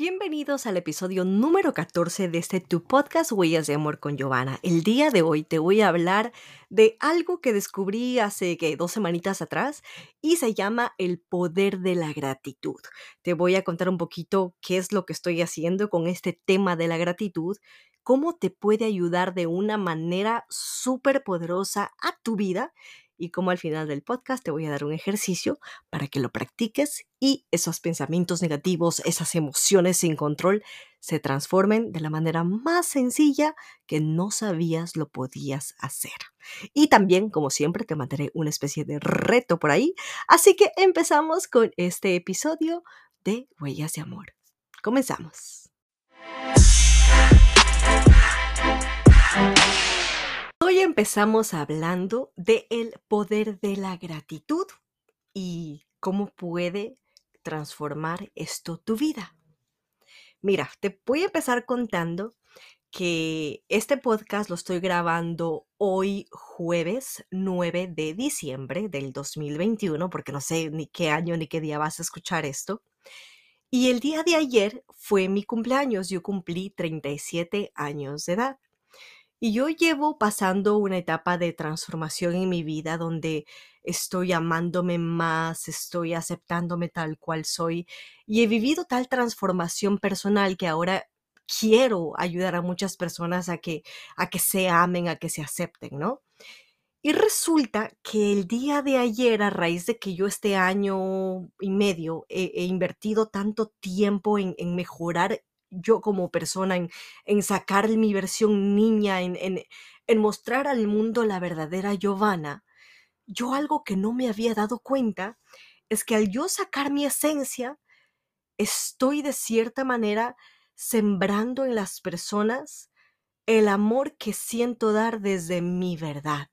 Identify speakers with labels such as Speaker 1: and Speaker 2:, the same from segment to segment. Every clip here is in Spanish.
Speaker 1: Bienvenidos al episodio número 14 de este Tu Podcast Huellas de Amor con Giovanna. El día de hoy te voy a hablar de algo que descubrí hace dos semanitas atrás y se llama el poder de la gratitud. Te voy a contar un poquito qué es lo que estoy haciendo con este tema de la gratitud, cómo te puede ayudar de una manera súper poderosa a tu vida y como al final del podcast te voy a dar un ejercicio para que lo practiques y esos pensamientos negativos, esas emociones sin control se transformen de la manera más sencilla que no sabías lo podías hacer. Y también, como siempre, te mandaré una especie de reto por ahí. Así que empezamos con este episodio de Huellas de Amor. Comenzamos. Empezamos hablando del el poder de la gratitud y cómo puede transformar esto tu vida. Mira, te voy a empezar contando que este podcast lo estoy grabando hoy jueves 9 de diciembre del 2021, porque no sé ni qué año ni qué día vas a escuchar esto. Y el día de ayer fue mi cumpleaños, yo cumplí 37 años de edad. Y yo llevo pasando una etapa de transformación en mi vida donde estoy amándome más, estoy aceptándome tal cual soy y he vivido tal transformación personal que ahora quiero ayudar a muchas personas a que a que se amen, a que se acepten, ¿no? Y resulta que el día de ayer, a raíz de que yo este año y medio he, invertido tanto tiempo en, en mejorar yo como persona, en, sacar mi versión niña, en, en, mostrar al mundo la verdadera Giovanna, yo algo que no me había dado cuenta es que al yo sacar mi esencia, estoy de cierta manera sembrando en las personas el amor que siento dar desde mi verdad.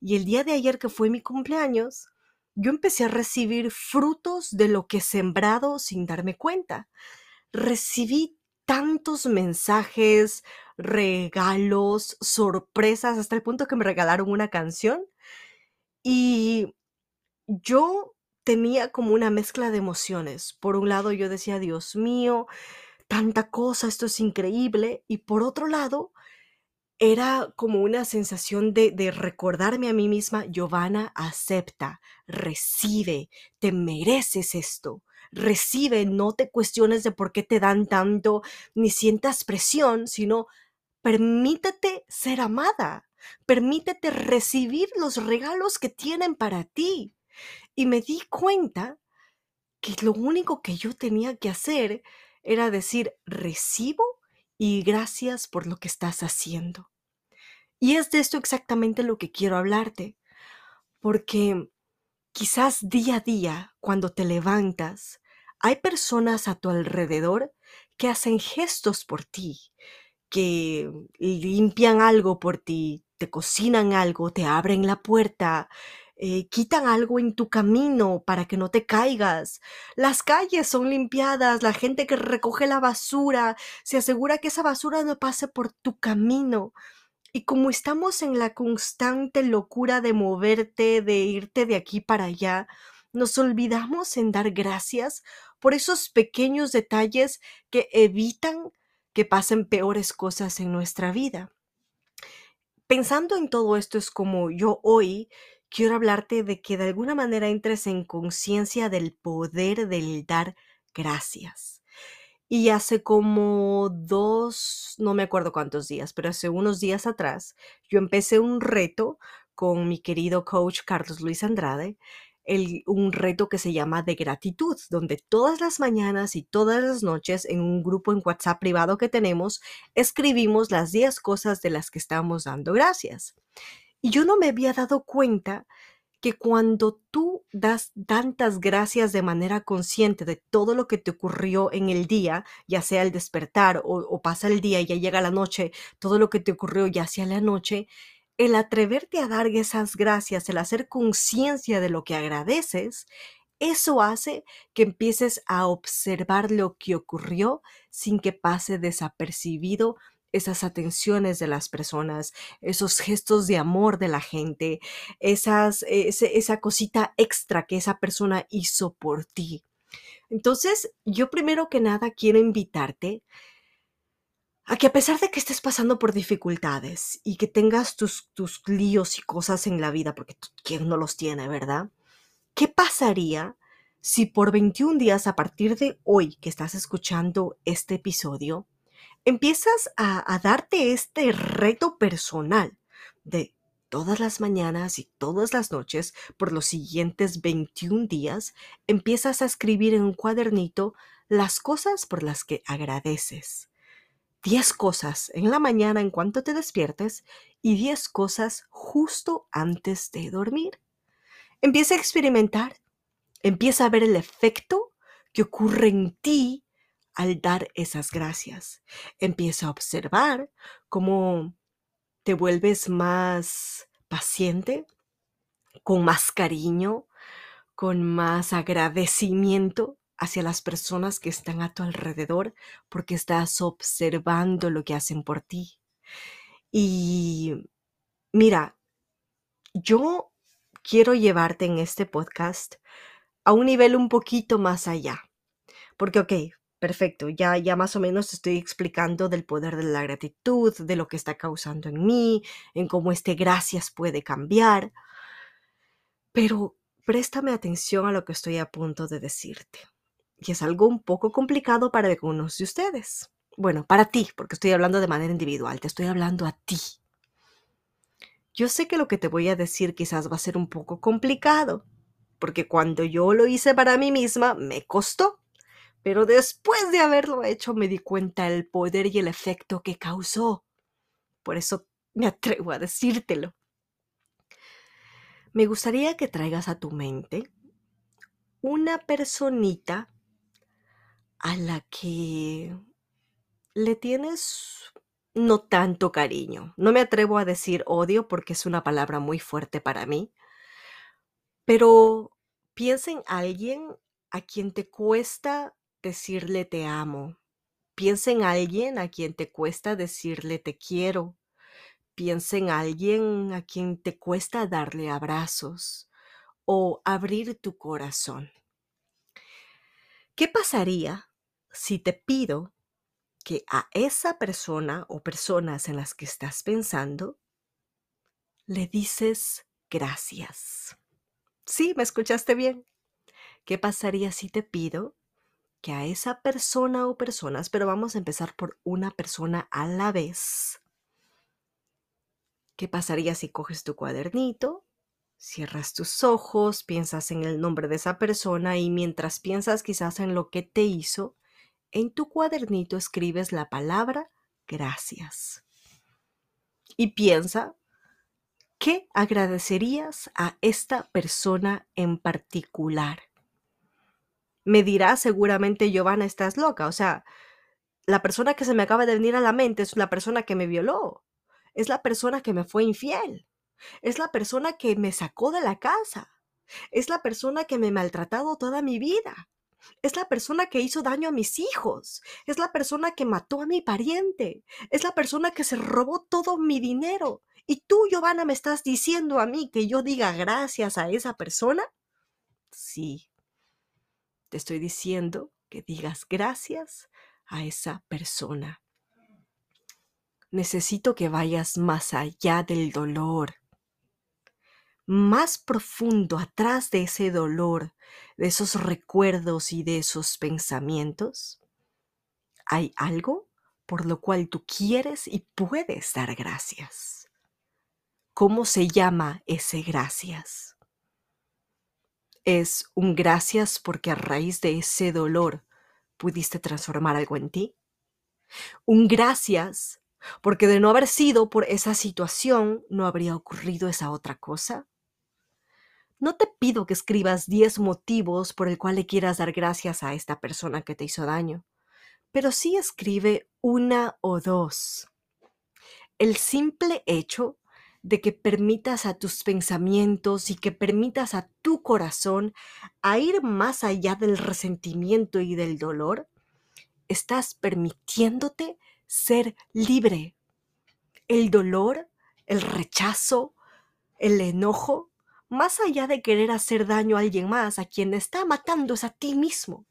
Speaker 1: Y el día de ayer que fue mi cumpleaños, yo empecé a recibir frutos de lo que he sembrado sin darme cuenta. Recibí tantos mensajes, regalos, sorpresas, hasta el punto que me regalaron una canción. Y yo tenía como una mezcla de emociones. Por un lado yo decía, Dios mío, tanta cosa, esto es increíble. Y por otro lado, era como una sensación de, de, recordarme a mí misma, Giovanna, acepta, recibe, te mereces esto recibe, no te cuestiones de por qué te dan tanto, ni sientas presión, sino permítete ser amada, permítete recibir los regalos que tienen para ti. Y me di cuenta que lo único que yo tenía que hacer era decir, recibo y gracias por lo que estás haciendo. Y es de esto exactamente lo que quiero hablarte, porque quizás día a día, cuando te levantas, hay personas a tu alrededor que hacen gestos por ti, que limpian algo por ti, te cocinan algo, te abren la puerta, eh, quitan algo en tu camino para que no te caigas. Las calles son limpiadas, la gente que recoge la basura se asegura que esa basura no pase por tu camino. Y como estamos en la constante locura de moverte, de irte de aquí para allá, nos olvidamos en dar gracias por esos pequeños detalles que evitan que pasen peores cosas en nuestra vida. Pensando en todo esto es como yo hoy quiero hablarte de que de alguna manera entres en conciencia del poder del dar gracias. Y hace como dos, no me acuerdo cuántos días, pero hace unos días atrás, yo empecé un reto con mi querido coach Carlos Luis Andrade un reto que se llama de gratitud, donde todas las mañanas y todas las noches en un grupo en WhatsApp privado que tenemos, escribimos las 10 cosas de las que estamos dando gracias. Y yo no me había dado cuenta que cuando tú das tantas gracias de manera consciente de todo lo que te ocurrió en el día, ya sea el despertar o, pasa el día y ya llega la noche, todo lo que te ocurrió ya sea la noche, el atreverte a dar esas gracias, el hacer conciencia de lo que agradeces, eso hace que empieces a observar lo que ocurrió sin que pase desapercibido esas atenciones de las personas, esos gestos de amor de la gente, esas, esa cosita extra que esa persona hizo por ti. Entonces, yo primero que nada quiero invitarte a que a pesar de que estés pasando por dificultades y que tengas tus, tus líos y cosas en la vida, porque quién no los tiene, ¿verdad? ¿Qué pasaría si por 21 días a partir de hoy que estás escuchando este episodio, empiezas a, darte este reto personal de todas las mañanas y todas las noches por los siguientes 21 días, empiezas a escribir en un cuadernito las cosas por las que agradeces. 10 cosas en la mañana en cuanto te despiertes y 10 cosas justo antes de dormir. Empieza a experimentar, empieza a ver el efecto que ocurre en ti al dar esas gracias. Empieza a observar cómo te vuelves más paciente, con más cariño, con más agradecimiento hacia las personas que están a tu alrededor porque estás observando lo que hacen por ti. Y mira, yo quiero llevarte en este podcast a un nivel un poquito más allá. Porque, ok, Perfecto, ya, ya más o menos estoy explicando del poder de la gratitud, de lo que está causando en mí, en cómo este gracias puede cambiar. Pero préstame atención a lo que estoy a punto de decirte. Y es algo un poco complicado para algunos de ustedes. Bueno, para ti, porque estoy hablando de manera individual, te estoy hablando a ti. Yo sé que lo que te voy a decir quizás va a ser un poco complicado, porque cuando yo lo hice para mí misma me costó pero después de haberlo hecho me di cuenta el poder y el efecto que causó. Por eso me atrevo a decírtelo. Me gustaría que traigas a tu mente una personita a la que le tienes no tanto cariño. No me atrevo a decir odio porque es una palabra muy fuerte para mí, pero piensa en alguien a quien te cuesta decirle te amo. Piensa en alguien a quien te cuesta decirle te quiero. Piensa en alguien a quien te cuesta darle abrazos o abrir tu corazón. ¿Qué pasaría si te pido que a esa persona o personas en las que estás pensando le dices gracias? Sí, me escuchaste bien. ¿Qué pasaría si te pido que a esa persona o personas, pero vamos a empezar por una persona a la vez. ¿Qué pasaría si coges tu cuadernito, cierras tus ojos, piensas en el nombre de esa persona y mientras piensas quizás en lo que te hizo, en tu cuadernito escribes la palabra gracias. Y piensa, ¿qué agradecerías a esta persona en particular? Me dirá seguramente, Giovanna, estás loca. O sea, la persona que se me acaba de venir a la mente es la persona que me violó. Es la persona que me fue infiel. Es la persona que me sacó de la casa. Es la persona que me ha maltratado toda mi vida. Es la persona que hizo daño a mis hijos. Es la persona que mató a mi pariente. Es la persona que se robó todo mi dinero. ¿Y tú, Giovanna, me estás diciendo a mí que yo diga gracias a esa persona? Sí, te estoy diciendo que digas gracias a esa persona. Necesito que vayas más allá del dolor, más profundo atrás de ese dolor, de esos recuerdos y de esos pensamientos. Hay algo por lo cual tú quieres y puedes dar gracias. ¿cómo se llama ese gracias? ¿Es un gracias porque a raíz de ese dolor pudiste transformar algo en ti? ¿Un gracias porque de no haber sido por esa situación no habría ocurrido esa otra cosa? No te pido que escribas 10 motivos por el cual le quieras dar gracias a esta persona que te hizo daño, pero sí escribe una o dos. El simple hecho de que permitas a tus pensamientos y que permitas a tu corazón a ir más allá del resentimiento y del dolor, estás permitiéndote ser libre. El dolor, el rechazo, el enojo más allá de querer hacer daño a alguien más, a quien está matando es a ti mismo.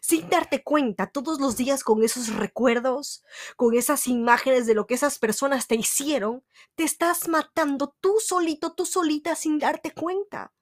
Speaker 1: Sin darte cuenta todos los días con esos recuerdos, con esas imágenes de lo que esas personas te hicieron, te estás matando tú solito, tú solita sin darte cuenta.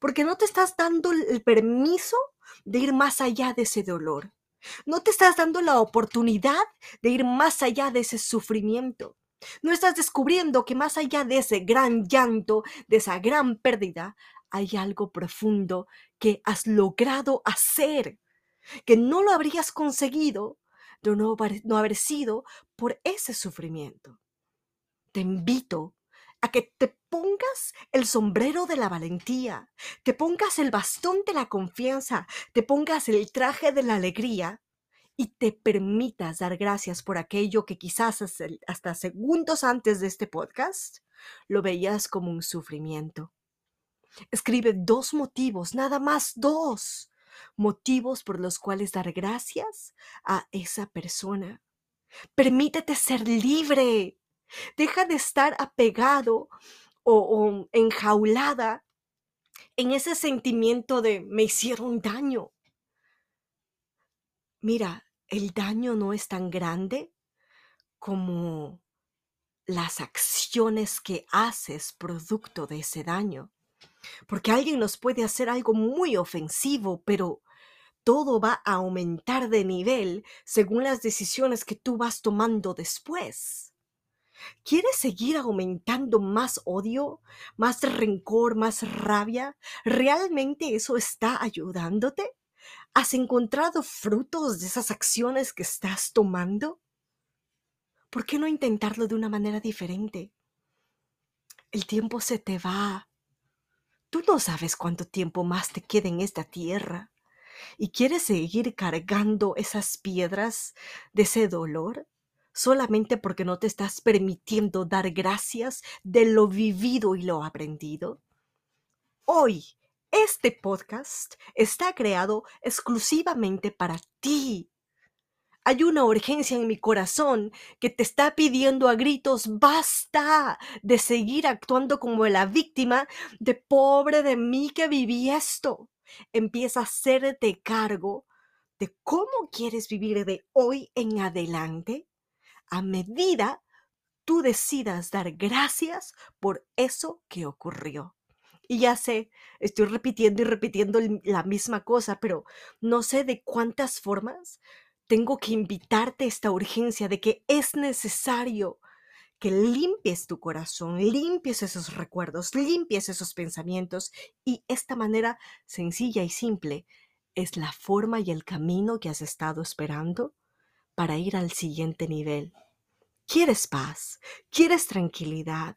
Speaker 1: Porque no te estás dando el permiso de ir más allá de ese dolor. No te estás dando la oportunidad de ir más allá de ese sufrimiento. No estás descubriendo que más allá de ese gran llanto, de esa gran pérdida, hay algo profundo que has logrado hacer, que no lo habrías conseguido de no haber, sido por ese sufrimiento. Te invito a que te pongas el sombrero de la valentía, te pongas el bastón de la confianza, te pongas el traje de la alegría y te permitas dar gracias por aquello que quizás hasta segundos antes de este podcast lo veías como un sufrimiento. Escribe dos motivos, nada más dos motivos por los cuales dar gracias a esa persona. Permítete ser libre. Deja de estar apegado o, enjaulada en ese sentimiento de me hicieron daño. Mira, el daño no es tan grande como las acciones que haces producto de ese daño. Porque alguien nos puede hacer algo muy ofensivo, pero todo va a aumentar de nivel según las decisiones que tú vas tomando después. ¿Quieres seguir aumentando más odio, más rencor, más rabia? ¿Realmente eso está ayudándote? ¿Has encontrado frutos de esas acciones que estás tomando? ¿Por qué no intentarlo de una manera diferente? El tiempo se te va. Tú no sabes cuánto tiempo más te queda en esta tierra. ¿Y quieres seguir cargando esas piedras de ese dolor? solamente porque no te estás permitiendo dar gracias de lo vivido y lo aprendido? Hoy este podcast está creado exclusivamente para ti. Hay una urgencia en mi corazón que te está pidiendo a gritos, basta de seguir actuando como la víctima de pobre de mí que viví esto. Empieza a hacerte cargo de cómo quieres vivir de hoy en adelante a medida tú decidas dar gracias por eso que ocurrió. Y ya sé, estoy repitiendo y repitiendo la misma cosa, pero no sé de cuántas formas tengo que invitarte a esta urgencia de que es necesario que limpies tu corazón, limpies esos recuerdos, limpies esos pensamientos y esta manera sencilla y simple es la forma y el camino que has estado esperando para ir al siguiente nivel. ¿Quieres paz? ¿Quieres tranquilidad?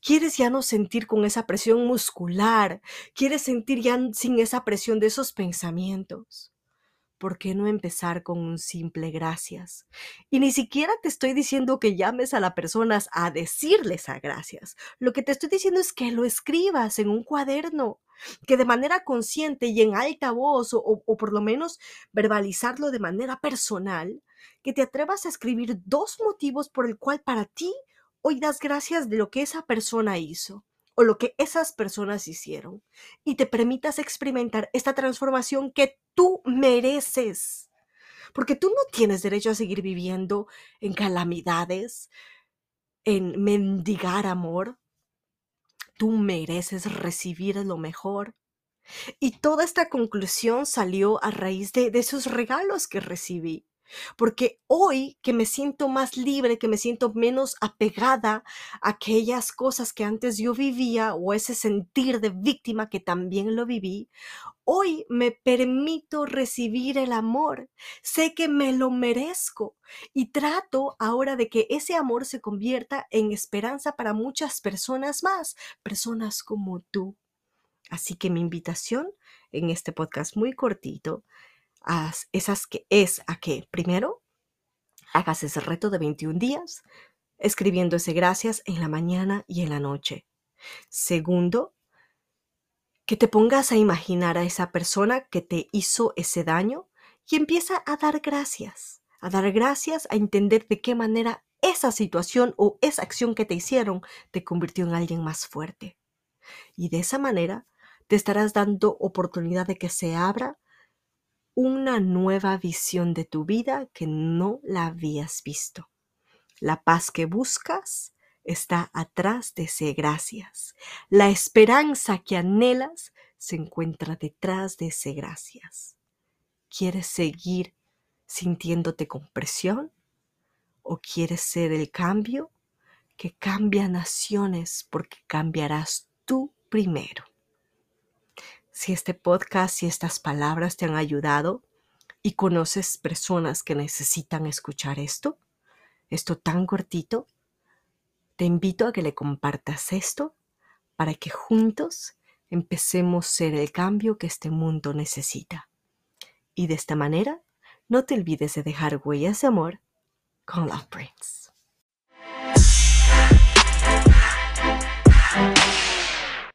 Speaker 1: Quieres ya no sentir con esa presión muscular, quieres sentir ya sin esa presión de esos pensamientos. ¿Por qué no empezar con un simple gracias? Y ni siquiera te estoy diciendo que llames a las personas a decirles a gracias. Lo que te estoy diciendo es que lo escribas en un cuaderno, que de manera consciente y en alta voz o, o por lo menos verbalizarlo de manera personal, que te atrevas a escribir dos motivos por el cual para ti hoy das gracias de lo que esa persona hizo o lo que esas personas hicieron y te permitas experimentar esta transformación que tú mereces. Porque tú no tienes derecho a seguir viviendo en calamidades, en mendigar amor. Tú mereces recibir lo mejor. Y toda esta conclusión salió a raíz de, de esos regalos que recibí Porque hoy que me siento más libre, que me siento menos apegada a aquellas cosas que antes yo vivía o ese sentir de víctima que también lo viví, hoy me permito recibir el amor. Sé que me lo merezco y trato ahora de que ese amor se convierta en esperanza para muchas personas más, personas como tú. Así que mi invitación en este podcast muy cortito esas que es a que primero hagas ese reto de 21 días escribiendo ese gracias en la mañana y en la noche. Segundo, que te pongas a imaginar a esa persona que te hizo ese daño y empieza a dar gracias, a dar gracias, a entender de qué manera esa situación o esa acción que te hicieron te convirtió en alguien más fuerte. Y de esa manera te estarás dando oportunidad de que se abra una nueva visión de tu vida que no la habías visto. La paz que buscas está atrás de ese gracias. La esperanza que anhelas se encuentra detrás de ese gracias. ¿Quieres seguir sintiéndote con presión? ¿O quieres ser el cambio que cambia naciones porque cambiarás tú primero? Si este podcast y estas palabras te han ayudado y conoces personas que necesitan escuchar esto, esto tan cortito, te invito a que le compartas esto para que juntos empecemos a ser el cambio que este mundo necesita. Y de esta manera, no te olvides de dejar huellas de amor con Love Prince.